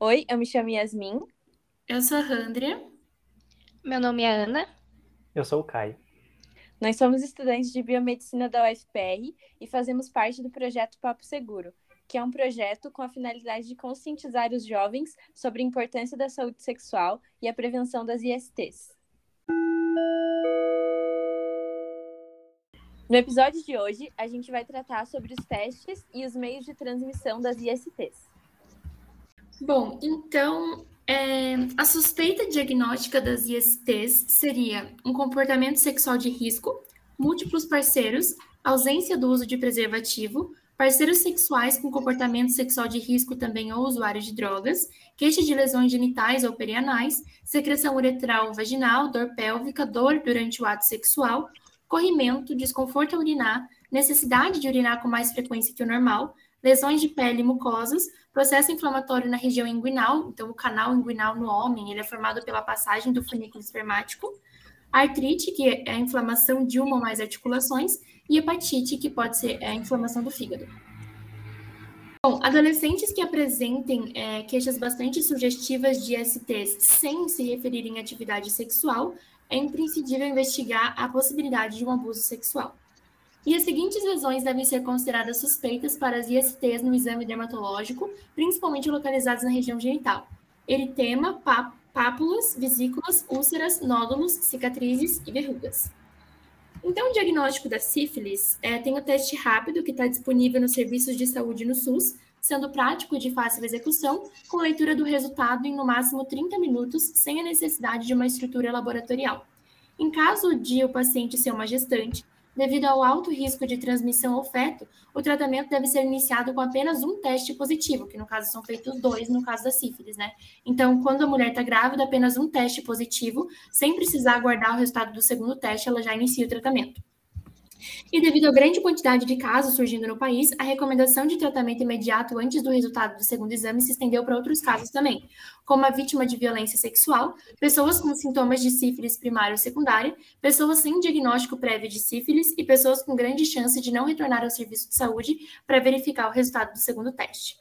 Oi, eu me chamo Yasmin. Eu sou a Randria. Meu nome é Ana. Eu sou o Caio. Nós somos estudantes de biomedicina da UFPR e fazemos parte do projeto Papo Seguro, que é um projeto com a finalidade de conscientizar os jovens sobre a importância da saúde sexual e a prevenção das ISTs. No episódio de hoje, a gente vai tratar sobre os testes e os meios de transmissão das ISTs. Bom, então, é, a suspeita diagnóstica das ISTs seria um comportamento sexual de risco, múltiplos parceiros, ausência do uso de preservativo, parceiros sexuais com comportamento sexual de risco também ou usuários de drogas, queixa de lesões genitais ou perianais, secreção uretral ou vaginal, dor pélvica, dor durante o ato sexual, corrimento, desconforto a urinar, necessidade de urinar com mais frequência que o normal, lesões de pele e mucosas, processo inflamatório na região inguinal, então o canal inguinal no homem, ele é formado pela passagem do funículo espermático, artrite, que é a inflamação de uma ou mais articulações, e hepatite, que pode ser a inflamação do fígado. Bom, adolescentes que apresentem é, queixas bastante sugestivas de STs sem se referirem à atividade sexual, é imprescindível investigar a possibilidade de um abuso sexual. E as seguintes lesões devem ser consideradas suspeitas para as ISTs no exame dermatológico, principalmente localizadas na região genital: eritema, pápulas, vesículas, úlceras, nódulos, cicatrizes e verrugas. Então, o diagnóstico da sífilis é, tem o teste rápido que está disponível nos serviços de saúde no SUS, sendo prático e de fácil execução, com leitura do resultado em no máximo 30 minutos, sem a necessidade de uma estrutura laboratorial. Em caso de o paciente ser uma gestante, devido ao alto risco de transmissão ao feto, o tratamento deve ser iniciado com apenas um teste positivo, que no caso são feitos dois no caso da sífilis, né? Então, quando a mulher está grávida, apenas um teste positivo, sem precisar aguardar o resultado do segundo teste, ela já inicia o tratamento. E devido à grande quantidade de casos surgindo no país, a recomendação de tratamento imediato antes do resultado do segundo exame se estendeu para outros casos também, como a vítima de violência sexual, pessoas com sintomas de sífilis primária ou secundária, pessoas sem diagnóstico prévio de sífilis e pessoas com grande chance de não retornar ao serviço de saúde para verificar o resultado do segundo teste.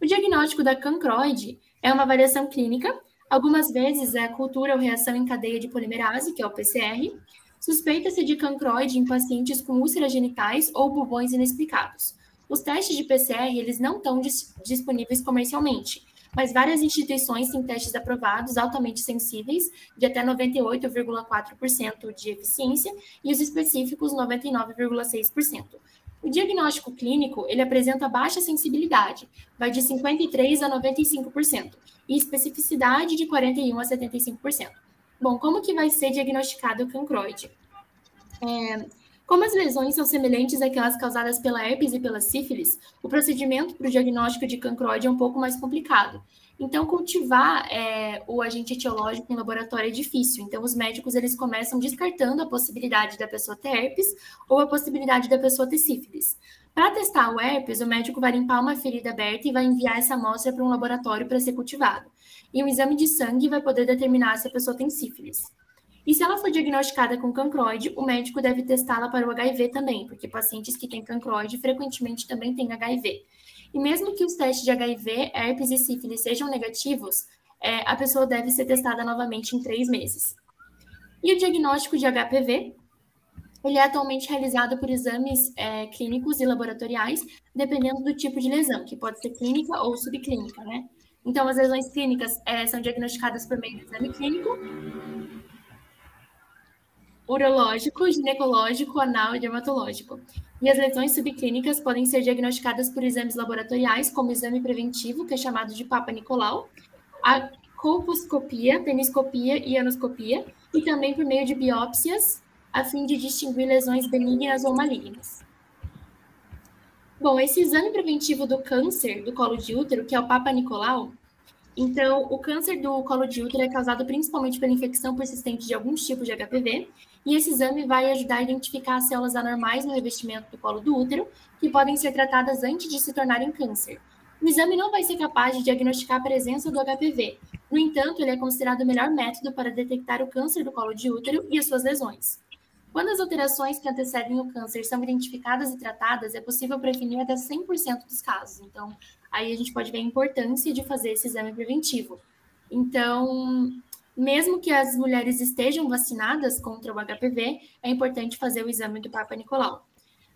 O diagnóstico da cancroide é uma variação clínica, algumas vezes é cultura ou reação em cadeia de polimerase, que é o PCR, Suspeita-se de cancroide em pacientes com úlceras genitais ou bubões inexplicados. Os testes de PCR eles não estão dis disponíveis comercialmente, mas várias instituições têm testes aprovados altamente sensíveis, de até 98,4% de eficiência, e os específicos 99,6%. O diagnóstico clínico ele apresenta baixa sensibilidade, vai de 53% a 95%, e especificidade de 41% a 75%. Bom, como que vai ser diagnosticado o cancroide? É, como as lesões são semelhantes àquelas causadas pela herpes e pela sífilis, o procedimento para o diagnóstico de cancroide é um pouco mais complicado. Então, cultivar é, o agente etiológico em laboratório é difícil. Então, os médicos eles começam descartando a possibilidade da pessoa ter herpes ou a possibilidade da pessoa ter sífilis. Para testar o herpes, o médico vai limpar uma ferida aberta e vai enviar essa amostra para um laboratório para ser cultivado e um exame de sangue vai poder determinar se a pessoa tem sífilis. E se ela for diagnosticada com cancroide, o médico deve testá-la para o HIV também, porque pacientes que têm cancroide frequentemente também têm HIV. E mesmo que os testes de HIV, herpes e sífilis sejam negativos, é, a pessoa deve ser testada novamente em três meses. E o diagnóstico de HPV, ele é atualmente realizado por exames é, clínicos e laboratoriais, dependendo do tipo de lesão, que pode ser clínica ou subclínica, né? Então, as lesões clínicas é, são diagnosticadas por meio do exame clínico, urológico, ginecológico, anal e dermatológico. E as lesões subclínicas podem ser diagnosticadas por exames laboratoriais, como exame preventivo, que é chamado de Papa Nicolau, a colposcopia, peniscopia e anoscopia, e também por meio de biópsias, a fim de distinguir lesões benignas ou malignas. Bom, esse exame preventivo do câncer do colo de útero, que é o Papa Nicolau, então, o câncer do colo de útero é causado principalmente pela infecção persistente de alguns tipos de HPV, e esse exame vai ajudar a identificar as células anormais no revestimento do colo do útero, que podem ser tratadas antes de se tornarem câncer. O exame não vai ser capaz de diagnosticar a presença do HPV. No entanto, ele é considerado o melhor método para detectar o câncer do colo de útero e as suas lesões. Quando as alterações que antecedem o câncer são identificadas e tratadas, é possível prevenir até 100% dos casos. Então, aí a gente pode ver a importância de fazer esse exame preventivo. Então, mesmo que as mulheres estejam vacinadas contra o HPV, é importante fazer o exame do Papa Nicolau.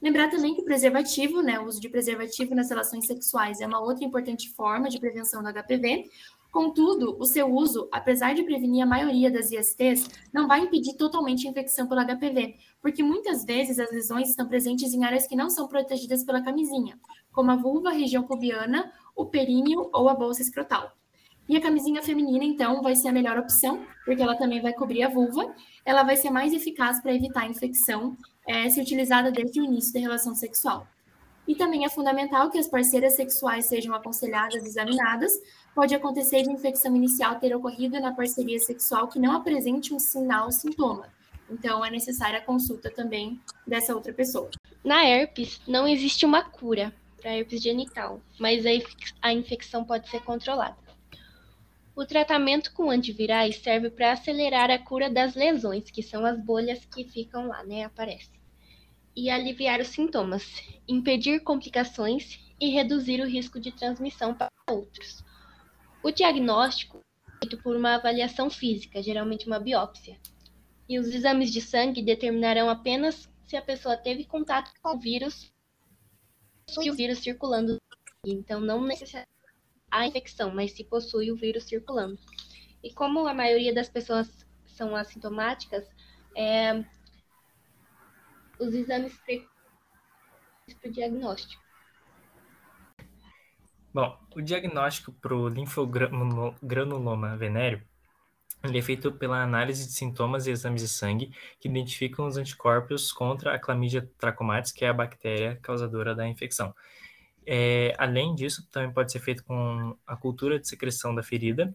Lembrar também que o preservativo, né, o uso de preservativo nas relações sexuais é uma outra importante forma de prevenção do HPV. Contudo, o seu uso, apesar de prevenir a maioria das ISTs, não vai impedir totalmente a infecção pelo HPV, porque muitas vezes as lesões estão presentes em áreas que não são protegidas pela camisinha, como a vulva, a região pubiana, o períneo ou a bolsa escrotal. E a camisinha feminina, então, vai ser a melhor opção, porque ela também vai cobrir a vulva. Ela vai ser mais eficaz para evitar a infecção é, se utilizada desde o início da relação sexual. E também é fundamental que as parceiras sexuais sejam aconselhadas examinadas. Pode acontecer de infecção inicial ter ocorrido na parceria sexual que não apresente um sinal ou sintoma. Então, é necessária a consulta também dessa outra pessoa. Na herpes, não existe uma cura para herpes genital, mas a infecção pode ser controlada. O tratamento com antivirais serve para acelerar a cura das lesões, que são as bolhas que ficam lá, né? Aparecem. E aliviar os sintomas, impedir complicações e reduzir o risco de transmissão para outros. O diagnóstico é feito por uma avaliação física, geralmente uma biópsia. E os exames de sangue determinarão apenas se a pessoa teve contato com o vírus e o vírus circulando. Então, não necessariamente a infecção, mas se possui o vírus circulando. E como a maioria das pessoas são assintomáticas, é, os exames para o diagnóstico. Bom, o diagnóstico para o linfogranuloma venéreo ele é feito pela análise de sintomas e exames de sangue que identificam os anticorpos contra a Chlamydia trachomatis, que é a bactéria causadora da infecção. É, além disso, também pode ser feito com a cultura de secreção da ferida,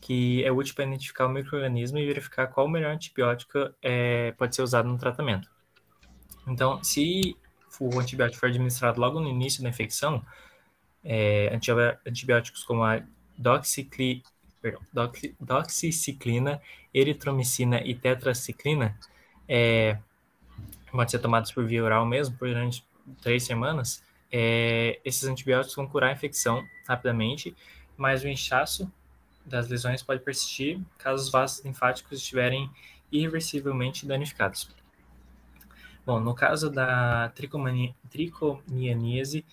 que é útil para identificar o microorganismo e verificar qual o melhor antibiótico é, pode ser usado no tratamento. Então, se o antibiótico for administrado logo no início da infecção, é, antibióticos como a doxicli, perdão, doxiciclina, eritromicina e tetraciclina é, pode ser tomados por via oral mesmo por durante três semanas é, esses antibióticos vão curar a infecção rapidamente, mas o inchaço das lesões pode persistir caso os vasos linfáticos estiverem irreversivelmente danificados. Bom, no caso da tricomianíase,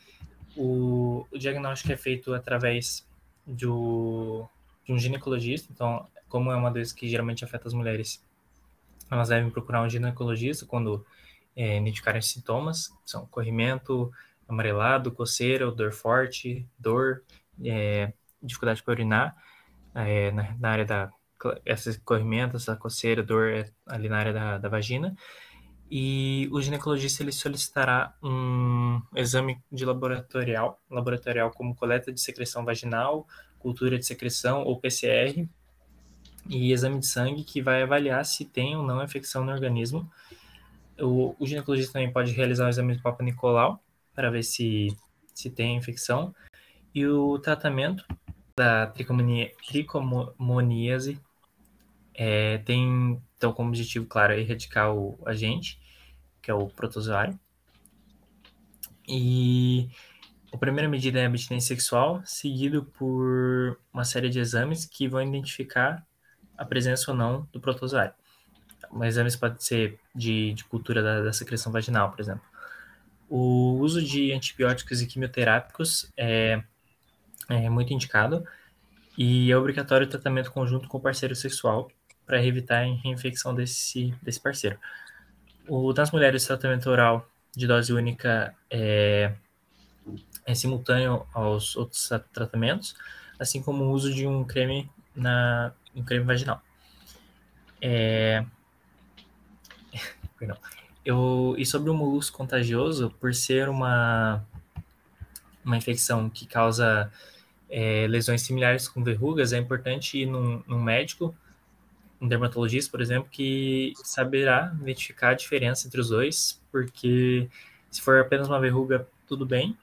o, o, diagnóstico é feito através do, de um ginecologista, então, como é uma doença que geralmente afeta as mulheres, elas devem procurar um ginecologista quando é, identificarem sintomas, são corrimento, amarelado, coceira, dor forte, dor, é, dificuldade para urinar, é, na, na, área da essa corrimento, essa coceira, dor é ali na área da, da vagina. E o ginecologista ele solicitará um exame de laboratorial, laboratorial como coleta de secreção vaginal, cultura de secreção ou PCR, e exame de sangue que vai avaliar se tem ou não infecção no organismo. O, o ginecologista também pode realizar o exame de Papa Nicolau, para ver se, se tem infecção. E o tratamento da tricomoníase é, tem então como objetivo, claro, erradicar o agente, que é o protozoário. E a primeira medida é a abstinência sexual, seguido por uma série de exames que vão identificar a presença ou não do protozoário. Exames podem ser de, de cultura da, da secreção vaginal, por exemplo. O uso de antibióticos e quimioterápicos é, é muito indicado e é obrigatório o tratamento conjunto com o parceiro sexual para evitar a reinfecção desse, desse parceiro. O das mulheres, o tratamento oral de dose única é, é simultâneo aos outros tratamentos, assim como o uso de um creme na um creme vaginal. É... Perdão. Eu, e sobre o molusco contagioso, por ser uma, uma infecção que causa é, lesões similares com verrugas, é importante ir num, num médico, um dermatologista, por exemplo, que saberá identificar a diferença entre os dois, porque se for apenas uma verruga, tudo bem,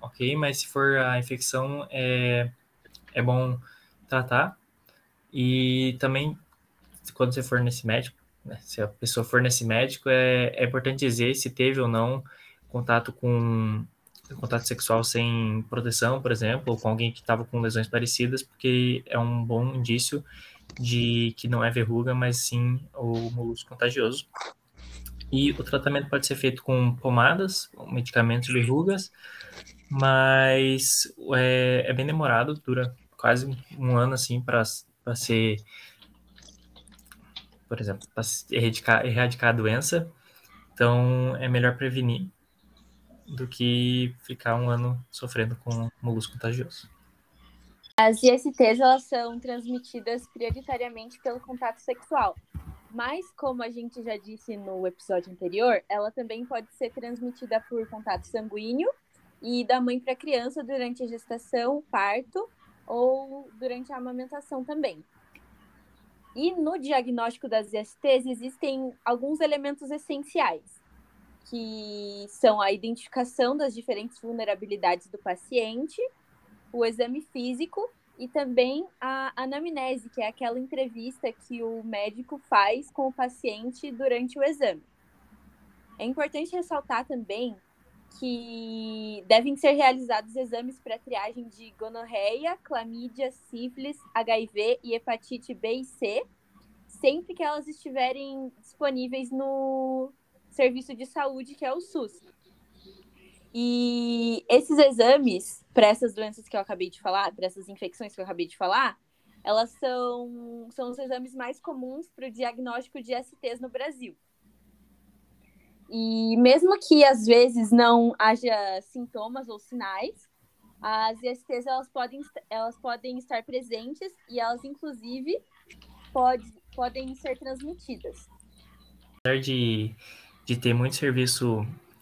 ok, mas se for a infecção, é, é bom tratar. E também, quando você for nesse médico, né, se a pessoa for nesse médico, é, é importante dizer se teve ou não contato com contato sexual sem proteção, por exemplo, ou com alguém que estava com lesões parecidas, porque é um bom indício de que não é verruga, mas sim o molusco contagioso. E o tratamento pode ser feito com pomadas, medicamentos verrugas, mas é, é bem demorado, dura quase um ano assim para ser, por exemplo, para erradicar, erradicar a doença. Então é melhor prevenir do que ficar um ano sofrendo com molusco contagioso. As ISTs elas são transmitidas prioritariamente pelo contato sexual, mas como a gente já disse no episódio anterior, ela também pode ser transmitida por contato sanguíneo e da mãe para a criança durante a gestação, parto ou durante a amamentação também. E no diagnóstico das ISTs existem alguns elementos essenciais que são a identificação das diferentes vulnerabilidades do paciente, o exame físico e também a anamnese, que é aquela entrevista que o médico faz com o paciente durante o exame. É importante ressaltar também que devem ser realizados exames para triagem de gonorreia, clamídia, sífilis, HIV e hepatite B e C, sempre que elas estiverem disponíveis no, serviço de saúde, que é o SUS. E esses exames, para essas doenças que eu acabei de falar, para essas infecções que eu acabei de falar, elas são, são os exames mais comuns para o diagnóstico de STs no Brasil. E mesmo que às vezes não haja sintomas ou sinais, as ISTs elas podem, elas podem estar presentes e elas, inclusive, pode, podem ser transmitidas. Apesar de de ter muito serviço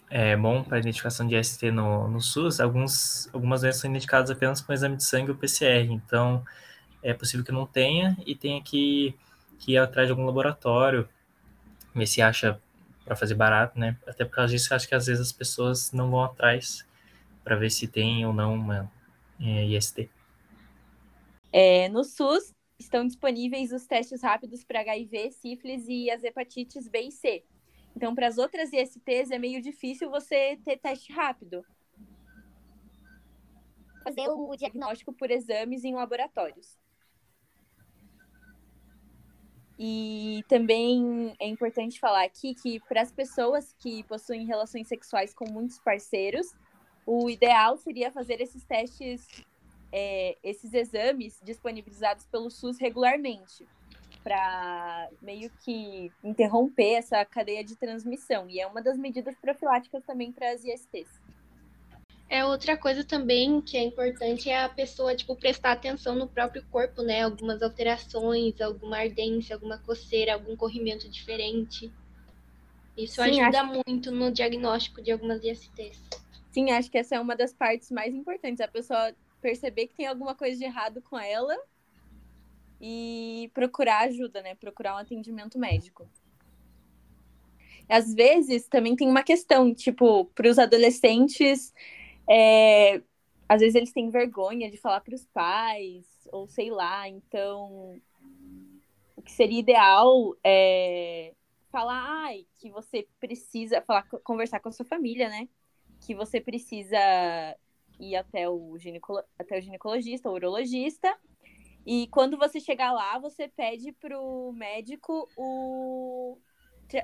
é, bom para identificação de ST no, no SUS, alguns, algumas doenças são indicadas apenas com exame de sangue ou PCR. Então, é possível que não tenha e tenha que, que ir atrás de algum laboratório, ver se acha para fazer barato, né? Até por causa disso, acho que às vezes as pessoas não vão atrás para ver se tem ou não uma é, IST. É, no SUS estão disponíveis os testes rápidos para HIV, sífilis e as hepatites B e C. Então, para as outras ISTs é meio difícil você ter teste rápido. Fazer o diagnóstico por exames em laboratórios. E também é importante falar aqui que para as pessoas que possuem relações sexuais com muitos parceiros, o ideal seria fazer esses testes, é, esses exames disponibilizados pelo SUS regularmente para meio que interromper essa cadeia de transmissão. E é uma das medidas profiláticas também para as ISTs. É outra coisa também que é importante é a pessoa tipo prestar atenção no próprio corpo, né? Algumas alterações, alguma ardência, alguma coceira, algum corrimento diferente. Isso Sim, ajuda acho... muito no diagnóstico de algumas ISTs. Sim, acho que essa é uma das partes mais importantes. A pessoa perceber que tem alguma coisa de errado com ela e procurar ajuda, né? Procurar um atendimento médico. Às vezes também tem uma questão, tipo, para os adolescentes, é, às vezes eles têm vergonha de falar para os pais, ou sei lá, então o que seria ideal é falar ai, que você precisa falar, conversar com a sua família, né? Que você precisa ir até o, ginecolo, até o ginecologista, o urologista, e quando você chegar lá, você pede pro médico o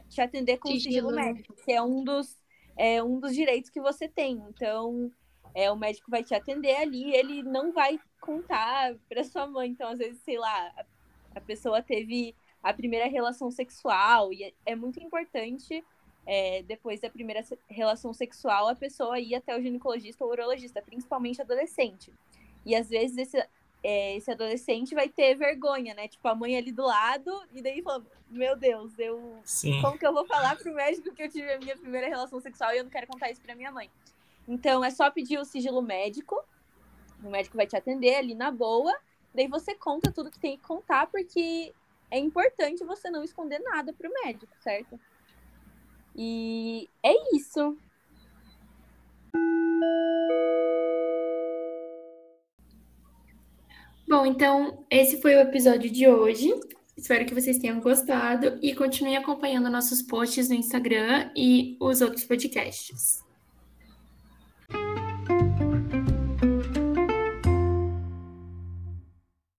te atender com sigilo, sigilo médico, que é um dos é um dos direitos que você tem. Então, é o médico vai te atender ali, ele não vai contar para sua mãe. Então, às vezes, sei lá, a, a pessoa teve a primeira relação sexual e é, é muito importante é, depois da primeira relação sexual a pessoa ir até o ginecologista ou urologista, principalmente adolescente. E às vezes esse, é, esse adolescente vai ter vergonha, né? Tipo, a mãe ali do lado, e daí falando, meu Deus, eu. Sim. Como que eu vou falar pro médico que eu tive a minha primeira relação sexual e eu não quero contar isso pra minha mãe? Então é só pedir o sigilo médico, o médico vai te atender ali na boa, daí você conta tudo que tem que contar, porque é importante você não esconder nada pro médico, certo? E é isso. Bom, então esse foi o episódio de hoje. Espero que vocês tenham gostado e continuem acompanhando nossos posts no Instagram e os outros podcasts.